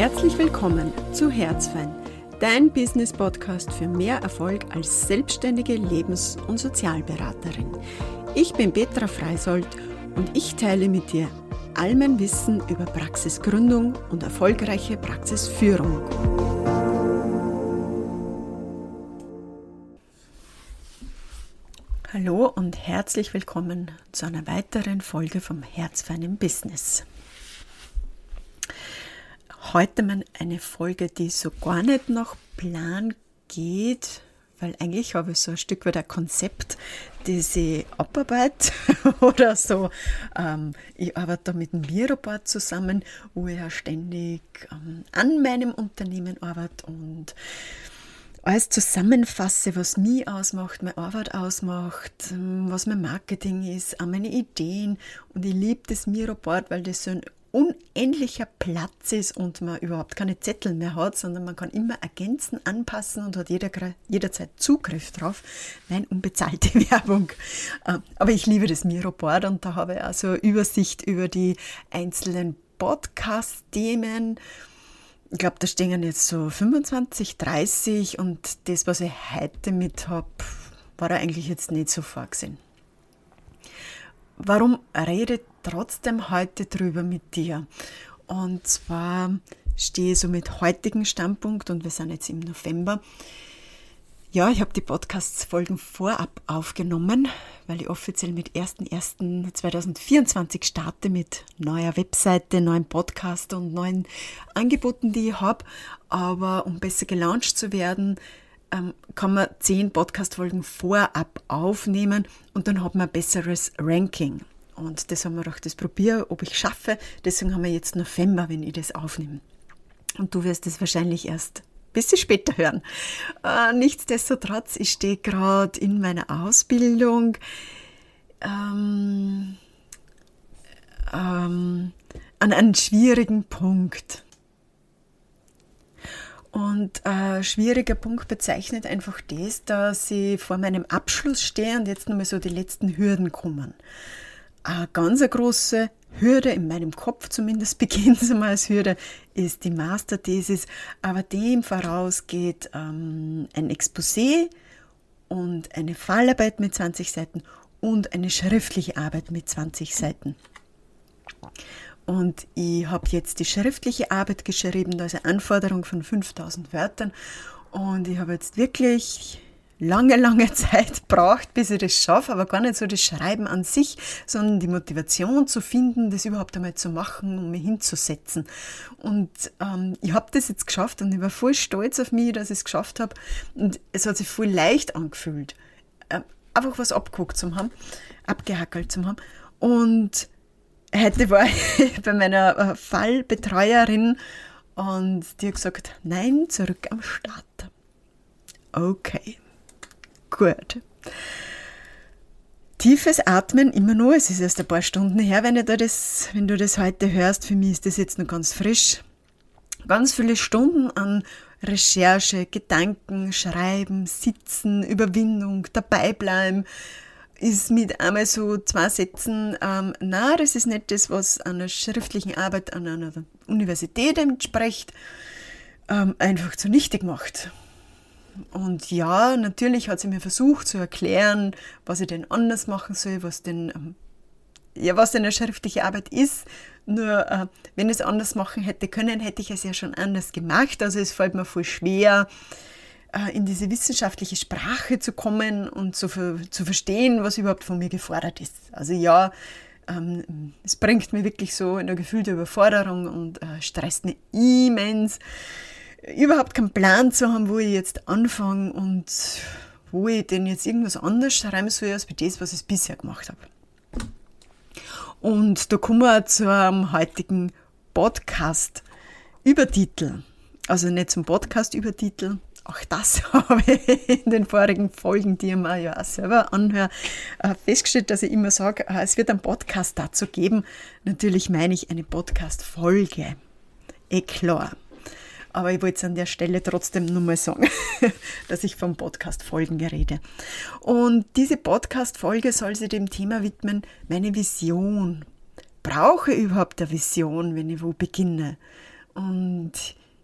Herzlich willkommen zu Herzfein, dein Business-Podcast für mehr Erfolg als selbstständige Lebens- und Sozialberaterin. Ich bin Petra Freisold und ich teile mit dir all mein Wissen über Praxisgründung und erfolgreiche Praxisführung. Hallo und herzlich willkommen zu einer weiteren Folge vom Herzfeinen Business. Heute mal eine Folge, die so gar nicht nach Plan geht, weil eigentlich habe ich so ein Stück weit ein Konzept, das ich abarbeite oder so. Ähm, ich arbeite da mit dem Miroboard zusammen, wo ich ja ständig ähm, an meinem Unternehmen arbeite und alles zusammenfasse, was mich ausmacht, meine Arbeit ausmacht, ähm, was mein Marketing ist, auch meine Ideen. Und ich liebe das Miroboard, weil das so ein unendlicher Platz ist und man überhaupt keine Zettel mehr hat, sondern man kann immer ergänzen, anpassen und hat jeder, jederzeit Zugriff drauf. Nein, unbezahlte Werbung. Ähm, aber ich liebe das Miroboard und da habe ich also Übersicht über die einzelnen Podcast-Themen. Ich glaube, da stehen jetzt so 25, 30 und das, was ich heute mit habe, war da eigentlich jetzt nicht so vorgesehen. Warum rede trotzdem heute drüber mit dir? Und zwar stehe ich so mit heutigem Standpunkt und wir sind jetzt im November. Ja, ich habe die Podcast-Folgen vorab aufgenommen, weil ich offiziell mit 01.01.2024 starte mit neuer Webseite, neuen Podcast und neuen Angeboten, die ich habe. Aber um besser gelauncht zu werden, ähm, kann man zehn Podcast-Folgen vorab aufnehmen und dann hat man ein besseres Ranking. Und das haben wir auch das probiert, ob ich schaffe. Deswegen haben wir jetzt November, wenn ich das aufnehme. Und du wirst es wahrscheinlich erst ein bisschen später hören. Äh, nichtsdestotrotz, ich stehe gerade in meiner Ausbildung. Ähm, ähm, an einem schwierigen Punkt. Und ein schwieriger Punkt bezeichnet einfach das, dass ich vor meinem Abschluss stehe und jetzt nochmal so die letzten Hürden kommen. Eine ganz große Hürde, in meinem Kopf zumindest beginnt es einmal als Hürde, ist die Masterthesis, aber dem vorausgeht ähm, ein Exposé und eine Fallarbeit mit 20 Seiten und eine schriftliche Arbeit mit 20 Seiten. Und ich habe jetzt die schriftliche Arbeit geschrieben, eine Anforderung von 5000 Wörtern. Und ich habe jetzt wirklich lange, lange Zeit braucht, bis ich das schaffe, aber gar nicht so das Schreiben an sich, sondern die Motivation zu finden, das überhaupt einmal zu machen und um mich hinzusetzen. Und ähm, ich habe das jetzt geschafft und ich war voll stolz auf mich, dass ich es geschafft habe. Und es hat sich voll leicht angefühlt, äh, einfach was abgeguckt zu haben, abgehackelt zu haben. Und Heute war ich bei meiner äh, Fallbetreuerin und die hat gesagt, nein, zurück am Start. Okay, gut. Tiefes Atmen immer nur, es ist erst ein paar Stunden her, wenn, da das, wenn du das heute hörst. Für mich ist das jetzt noch ganz frisch. Ganz viele Stunden an Recherche, Gedanken, Schreiben, Sitzen, Überwindung, dabeibleiben, ist mit einmal so zwei Sätzen, ähm, na, das ist nicht das, was einer schriftlichen Arbeit an einer Universität entspricht, ähm, einfach zunichte gemacht. Und ja, natürlich hat sie mir versucht zu erklären, was ich denn anders machen soll, was denn, ähm, ja, was denn eine schriftliche Arbeit ist. Nur, äh, wenn ich es anders machen hätte können, hätte ich es ja schon anders gemacht. Also es fällt mir voll schwer, in diese wissenschaftliche Sprache zu kommen und zu, zu verstehen, was überhaupt von mir gefordert ist. Also ja, ähm, es bringt mir wirklich so in eine gefühlte Überforderung und äh, stresst mich immens, überhaupt keinen Plan zu haben, wo ich jetzt anfange und wo ich denn jetzt irgendwas anderes schreiben soll, als das, was ich bisher gemacht habe. Und da kommen wir zu einem heutigen Podcast-Übertitel. Also nicht zum Podcast-Übertitel, auch das habe ich in den vorigen Folgen, die ich mir ja auch selber anhöre, äh, festgestellt, dass ich immer sage, äh, es wird einen Podcast dazu geben. Natürlich meine ich eine Podcast-Folge. Eh klar. Aber ich wollte es an der Stelle trotzdem nur mal sagen, dass ich vom Podcast-Folgen rede. Und diese Podcast-Folge soll sich dem Thema widmen, meine Vision. Brauche ich überhaupt eine Vision, wenn ich wo beginne? Und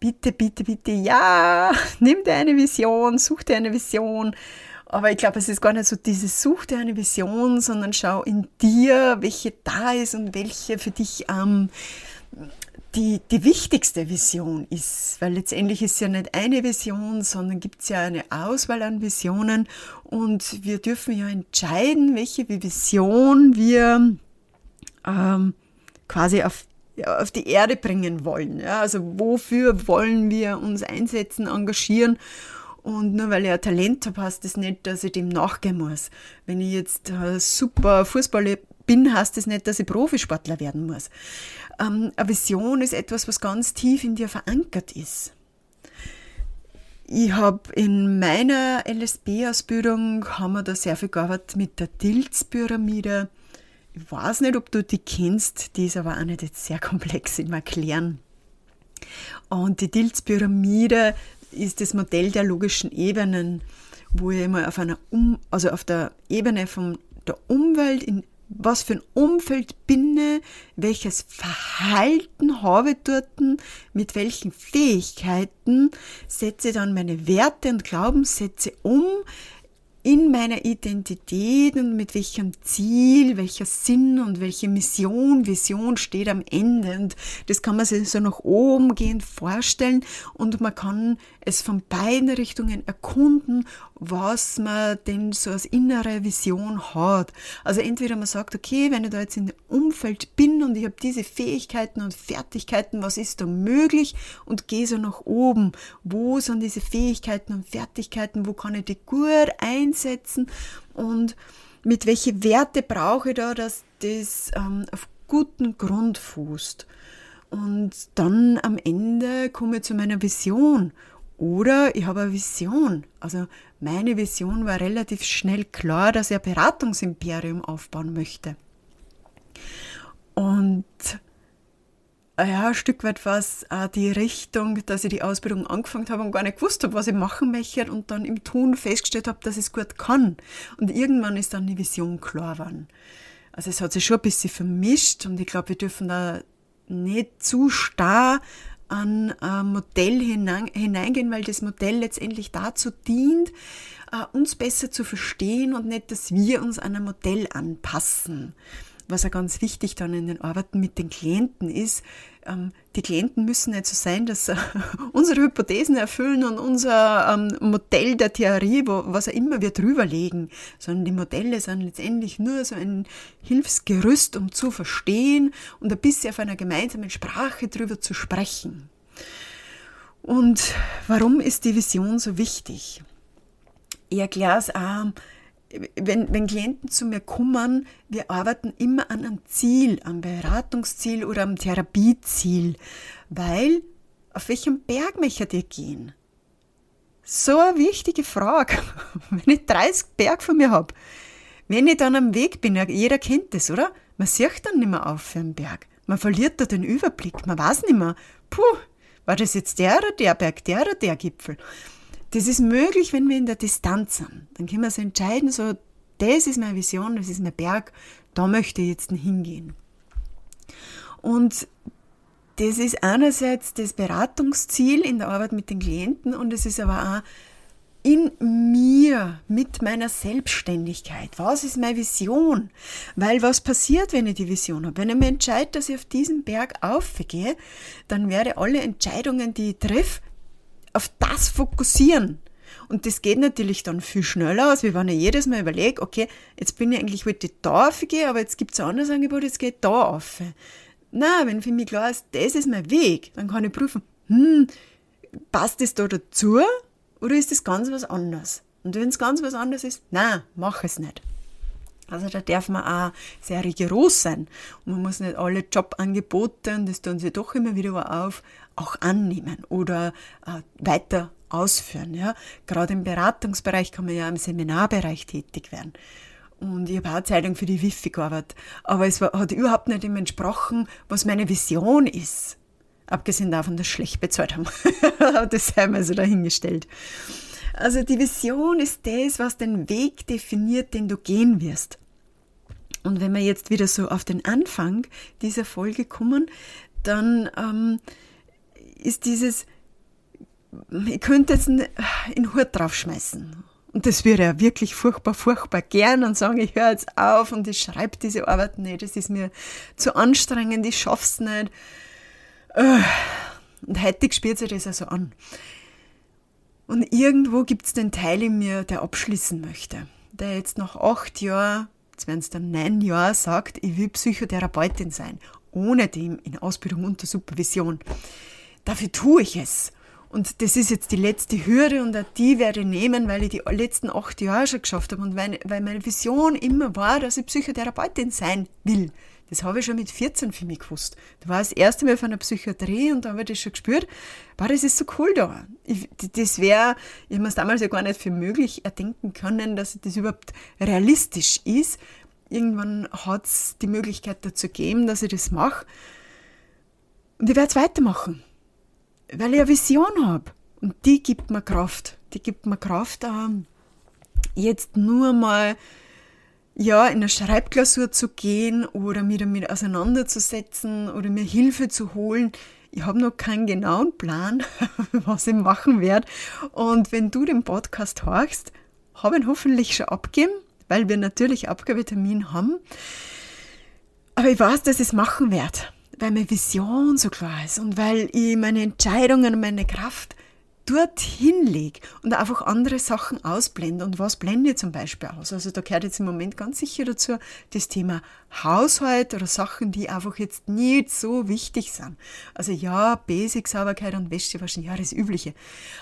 bitte, bitte, bitte, ja, nimm dir eine Vision, such dir eine Vision. Aber ich glaube, es ist gar nicht so dieses Such dir eine Vision, sondern schau in dir, welche da ist und welche für dich ähm, die, die wichtigste Vision ist. Weil letztendlich ist ja nicht eine Vision, sondern gibt es ja eine Auswahl an Visionen und wir dürfen ja entscheiden, welche Vision wir ähm, quasi auf auf die Erde bringen wollen. Ja, also wofür wollen wir uns einsetzen, engagieren? Und nur weil ich ein Talent habe, heißt das nicht, dass ich dem nachgehen muss. Wenn ich jetzt super Fußballer bin, heißt das nicht, dass ich Profisportler werden muss. Ähm, eine Vision ist etwas, was ganz tief in dir verankert ist. Ich habe in meiner LSB-Ausbildung haben wir da sehr viel gearbeitet mit der Dilz-Pyramide ich weiß nicht, ob du die kennst, die ist aber auch nicht jetzt sehr komplex im Erklären. Und die Dilz-Pyramide ist das Modell der logischen Ebenen, wo ich immer auf einer um also auf der Ebene von der Umwelt, in was für ein Umfeld bin ich, welches Verhalten habe ich dort, mit welchen Fähigkeiten setze ich dann meine Werte und Glaubenssätze um, in meiner Identität und mit welchem Ziel, welcher Sinn und welche Mission, Vision steht am Ende. Und das kann man sich so nach oben gehend vorstellen und man kann es von beiden Richtungen erkunden, was man denn so als innere Vision hat. Also entweder man sagt, okay, wenn ich da jetzt in dem Umfeld bin und ich habe diese Fähigkeiten und Fertigkeiten, was ist da möglich und gehe so nach oben. Wo sind diese Fähigkeiten und Fertigkeiten, wo kann ich die gut einsetzen und mit welche Werte brauche ich da, dass das ähm, auf guten Grund fußt. Und dann am Ende komme ich zu meiner Vision oder ich habe eine Vision. Also meine Vision war relativ schnell klar, dass ich ein Beratungsimperium aufbauen möchte. Und ja, ein Stück weit war es auch die Richtung, dass ich die Ausbildung angefangen habe und gar nicht gewusst habe, was ich machen möchte und dann im Tun festgestellt habe, dass ich es gut kann. Und irgendwann ist dann die Vision klar geworden. Also es hat sich schon ein bisschen vermischt und ich glaube, wir dürfen da nicht zu starr an ein Modell hineingehen, weil das Modell letztendlich dazu dient, äh, uns besser zu verstehen und nicht, dass wir uns an ein Modell anpassen. Was ja ganz wichtig dann in den Arbeiten mit den Klienten ist, ähm, die Klienten müssen nicht so sein, dass äh, unsere Hypothesen erfüllen und unser ähm, Modell der Theorie, wo, was auch immer wir drüberlegen, sondern die Modelle sind letztendlich nur so ein Hilfsgerüst, um zu verstehen und ein bisschen auf einer gemeinsamen Sprache drüber zu sprechen. Und warum ist die Vision so wichtig? Ich erkläre es auch wenn, wenn Klienten zu mir kommen, wir arbeiten immer an einem Ziel, am Beratungsziel oder am Therapieziel, weil auf welchem Berg möchtet ihr gehen? So eine wichtige Frage. Wenn ich 30 Berg von mir habe, wenn ich dann am Weg bin, jeder kennt das, oder? Man sieht dann nicht mehr auf für einen Berg. Man verliert da den Überblick. Man weiß nicht mehr, puh, war das jetzt der oder der Berg, der oder der Gipfel? Das ist möglich, wenn wir in der Distanz sind. Dann können wir uns entscheiden, so, das ist meine Vision, das ist mein Berg, da möchte ich jetzt hingehen. Und das ist einerseits das Beratungsziel in der Arbeit mit den Klienten und es ist aber auch in mir, mit meiner Selbstständigkeit. Was ist meine Vision? Weil was passiert, wenn ich die Vision habe? Wenn ich mir entscheide, dass ich auf diesen Berg aufgehe, dann werde alle Entscheidungen, die ich treffe, auf das fokussieren. Und das geht natürlich dann viel schneller aus, wie wenn ich jedes Mal überlege, okay, jetzt bin ich eigentlich heute da aufgehe, aber jetzt gibt es ein anderes Angebot, jetzt geht da auf. Na, wenn für mich klar ist, das ist mein Weg, dann kann ich prüfen, hm, passt das da dazu oder ist das ganz was anderes? Und wenn es ganz was anderes ist, na, mach es nicht. Also da darf man auch sehr rigoros sein. Und man muss nicht alle Jobangebote, und das tun sie doch immer wieder auf, auch annehmen oder äh, weiter ausführen. Ja? Gerade im Beratungsbereich kann man ja im Seminarbereich tätig werden. Und ich habe auch Zeitung für die Wifi gearbeitet. Aber es war, hat überhaupt nicht dem entsprochen, was meine Vision ist. Abgesehen davon, dass sie schlecht bezahlt haben. das sei mal so dahingestellt. Also die Vision ist das, was den Weg definiert, den du gehen wirst. Und wenn wir jetzt wieder so auf den Anfang dieser Folge kommen, dann ähm, ist dieses, ich könnte jetzt einen Hut draufschmeißen. Und das wäre ja wirklich furchtbar, furchtbar gern und sagen, ich höre jetzt auf und ich schreibe diese Arbeit nicht, das ist mir zu anstrengend, ich schaff's nicht. Äh, und heute spürt sich das also an. Und irgendwo gibt es den Teil in mir, der abschließen möchte, der jetzt nach acht Jahren, werden es dann neun Jahre, sagt, ich will Psychotherapeutin sein, ohne dem in Ausbildung unter Supervision. Dafür tue ich es. Und das ist jetzt die letzte Hürde und auch die werde ich nehmen, weil ich die letzten acht Jahre schon geschafft habe und weil meine Vision immer war, dass ich Psychotherapeutin sein will. Das habe ich schon mit 14 für mich gewusst. Da war das erste Mal von der Psychiatrie und da habe ich das schon gespürt. Boah, das ist so cool da. Ich, das wäre, ich habe mir damals ja gar nicht für möglich erdenken können, dass das überhaupt realistisch ist. Irgendwann hat es die Möglichkeit dazu gegeben, dass ich das mache. Und ich werde es weitermachen weil ich eine Vision habe. Und die gibt mir Kraft. Die gibt mir Kraft, ähm, jetzt nur mal ja, in eine Schreibklausur zu gehen oder mich damit auseinanderzusetzen oder mir Hilfe zu holen. Ich habe noch keinen genauen Plan, was ich machen werde. Und wenn du den Podcast hörst, habe ich ihn hoffentlich schon abgegeben, weil wir natürlich Abgabetermin haben. Aber ich weiß, dass ich es machen werde weil meine Vision so klar ist und weil ich meine Entscheidungen und meine Kraft dorthin lege und einfach andere Sachen ausblende. Und was blende ich zum Beispiel aus? Also da gehört jetzt im Moment ganz sicher dazu das Thema Haushalt oder Sachen, die einfach jetzt nicht so wichtig sind. Also ja, Basic, Sauberkeit und Wäsche waschen, ja, das Übliche.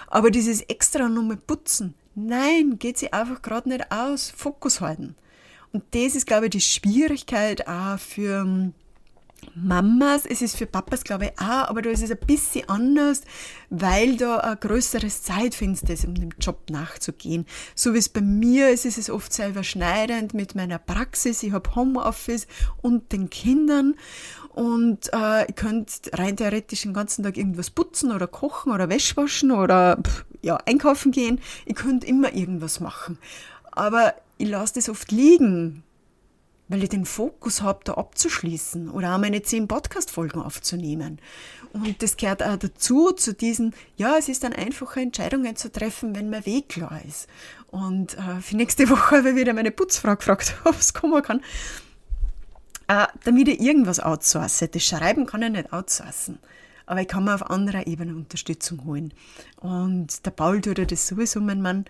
Aber dieses extra nochmal putzen, nein, geht sie einfach gerade nicht aus. Fokus halten. Und das ist, glaube ich, die Schwierigkeit auch für Mamas, es ist für Papas, glaube ich, auch, aber da ist es ein bisschen anders, weil da ein größeres Zeitfenster ist, um dem Job nachzugehen. So wie es bei mir ist, ist es oft sehr überschneidend mit meiner Praxis. Ich habe Homeoffice und den Kindern und äh, ich könnte rein theoretisch den ganzen Tag irgendwas putzen oder kochen oder Wäsche waschen oder pff, ja, einkaufen gehen. Ich könnte immer irgendwas machen. Aber ich lasse das oft liegen, weil ich den Fokus habe, da abzuschließen oder auch meine zehn Podcast-Folgen aufzunehmen. Und das gehört auch dazu, zu diesen, ja, es ist dann einfacher, Entscheidungen zu treffen, wenn mein Weg klar ist. Und äh, für nächste Woche habe ich wieder meine Putzfrau gefragt, ob es kommen kann. Äh, damit ich irgendwas outsource. Das Schreiben kann ich nicht outsourcen. Aber ich kann mir auf anderer Ebene Unterstützung holen. Und der Paul tut ja das sowieso, mein Mann,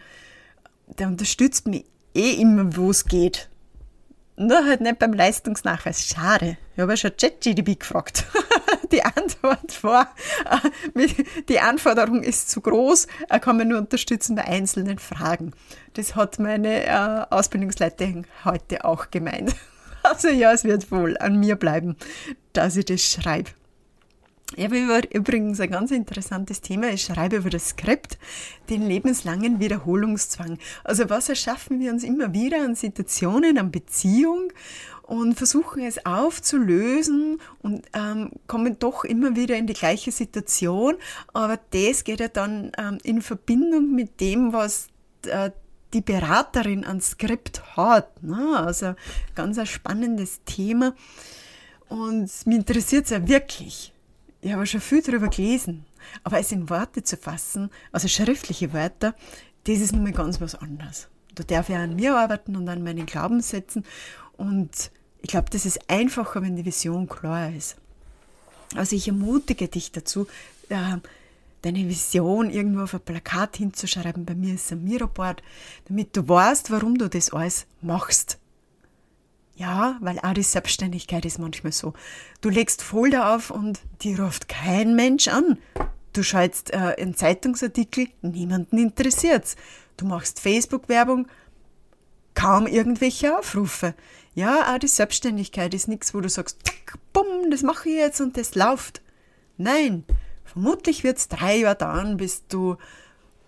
der unterstützt mich eh immer, wo es geht. Nur halt nicht beim Leistungsnachweis. Schade. Ich habe ja schon ChatGDP gefragt. die Antwort war, äh, die Anforderung ist zu groß, er kann mir nur unterstützen bei einzelnen Fragen. Das hat meine äh, Ausbildungsleiterin heute auch gemeint. Also ja, es wird wohl an mir bleiben, dass ich das schreibe. Ich habe übrigens ein ganz interessantes Thema. Ich schreibe über das Skript, den lebenslangen Wiederholungszwang. Also was erschaffen wir uns immer wieder an Situationen, an Beziehung und versuchen es aufzulösen und ähm, kommen doch immer wieder in die gleiche Situation. Aber das geht ja dann ähm, in Verbindung mit dem, was äh, die Beraterin an Skript hat. Ne? Also ganz ein spannendes Thema. Und mich interessiert es ja wirklich ich habe schon viel darüber gelesen, aber es in Worte zu fassen, also schriftliche Wörter, das ist nun mal ganz was anderes. Da darf ich an mir arbeiten und an meinen Glaubenssätzen und ich glaube, das ist einfacher, wenn die Vision klar ist. Also ich ermutige dich dazu, äh, deine Vision irgendwo auf ein Plakat hinzuschreiben. Bei mir ist ein Miroboard, damit du weißt, warum du das alles machst. Ja, weil auch die Selbstständigkeit ist manchmal so. Du legst Folder auf und die ruft kein Mensch an. Du schaltest äh, einen Zeitungsartikel, niemanden interessiert's. Du machst Facebook-Werbung, kaum irgendwelche Aufrufe. Ja, auch die Selbstständigkeit ist nichts, wo du sagst, zack, bumm, das mache ich jetzt und das läuft. Nein, vermutlich wird's drei Jahre dauern, bis du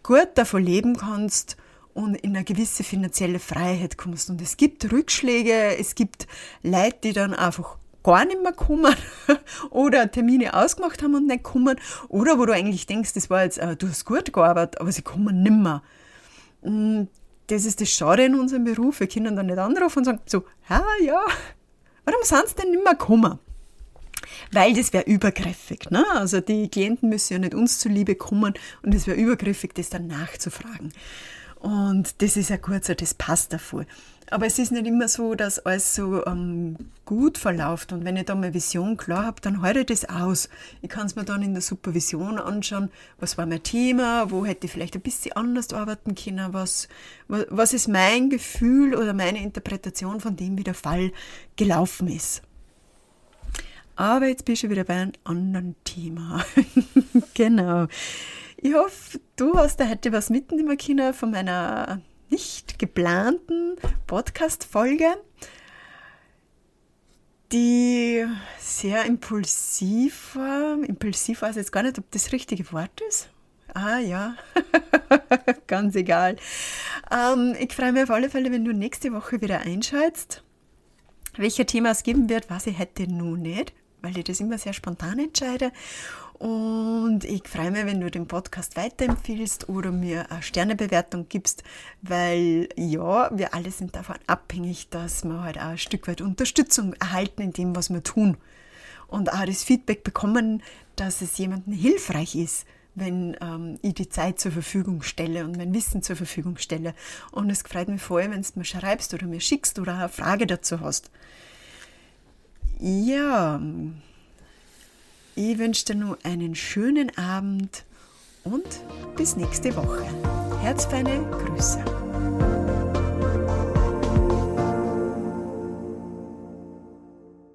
gut davon leben kannst und in eine gewisse finanzielle Freiheit kommst. Und es gibt Rückschläge, es gibt Leute, die dann einfach gar nicht mehr kommen oder Termine ausgemacht haben und nicht kommen oder wo du eigentlich denkst, das war jetzt, äh, du hast gut gearbeitet, aber sie kommen nimmer. Und das ist das Schade in unserem Beruf. Wir können dann nicht anrufen und sagen so, ja, ja, warum sind sie denn nicht mehr gekommen? Weil das wäre übergriffig. Ne? Also die Klienten müssen ja nicht uns zuliebe kommen und es wäre übergriffig, das dann nachzufragen. Und das ist ja kurz, das passt davor. Aber es ist nicht immer so, dass alles so ähm, gut verläuft. Und wenn ich da meine Vision klar habe, dann halte ich das aus. Ich kann es mir dann in der Supervision anschauen, was war mein Thema, wo hätte ich vielleicht ein bisschen anders arbeiten können, was, was ist mein Gefühl oder meine Interpretation von dem, wie der Fall gelaufen ist. Aber jetzt bist du wieder bei einem anderen Thema. genau. Ich hoffe, du hast da heute was mitnehmen können von meiner nicht geplanten Podcast-Folge, die sehr impulsiv war. Impulsiv weiß ich jetzt gar nicht, ob das richtige Wort ist. Ah ja, ganz egal. Ähm, ich freue mich auf alle Fälle, wenn du nächste Woche wieder einschaltest. Welcher Thema es geben wird, weiß ich heute nur nicht weil ich das immer sehr spontan entscheide. Und ich freue mich, wenn du den Podcast weiterempfiehlst oder mir eine Sternebewertung gibst, weil ja, wir alle sind davon abhängig, dass wir halt auch ein Stück weit Unterstützung erhalten in dem, was wir tun. Und auch das Feedback bekommen, dass es jemandem hilfreich ist, wenn ähm, ich die Zeit zur Verfügung stelle und mein Wissen zur Verfügung stelle. Und es freut mich vor allem, wenn du mir schreibst oder mir schickst oder eine Frage dazu hast. Ja, ich wünsche dir nur einen schönen Abend und bis nächste Woche. Herzfeine Grüße.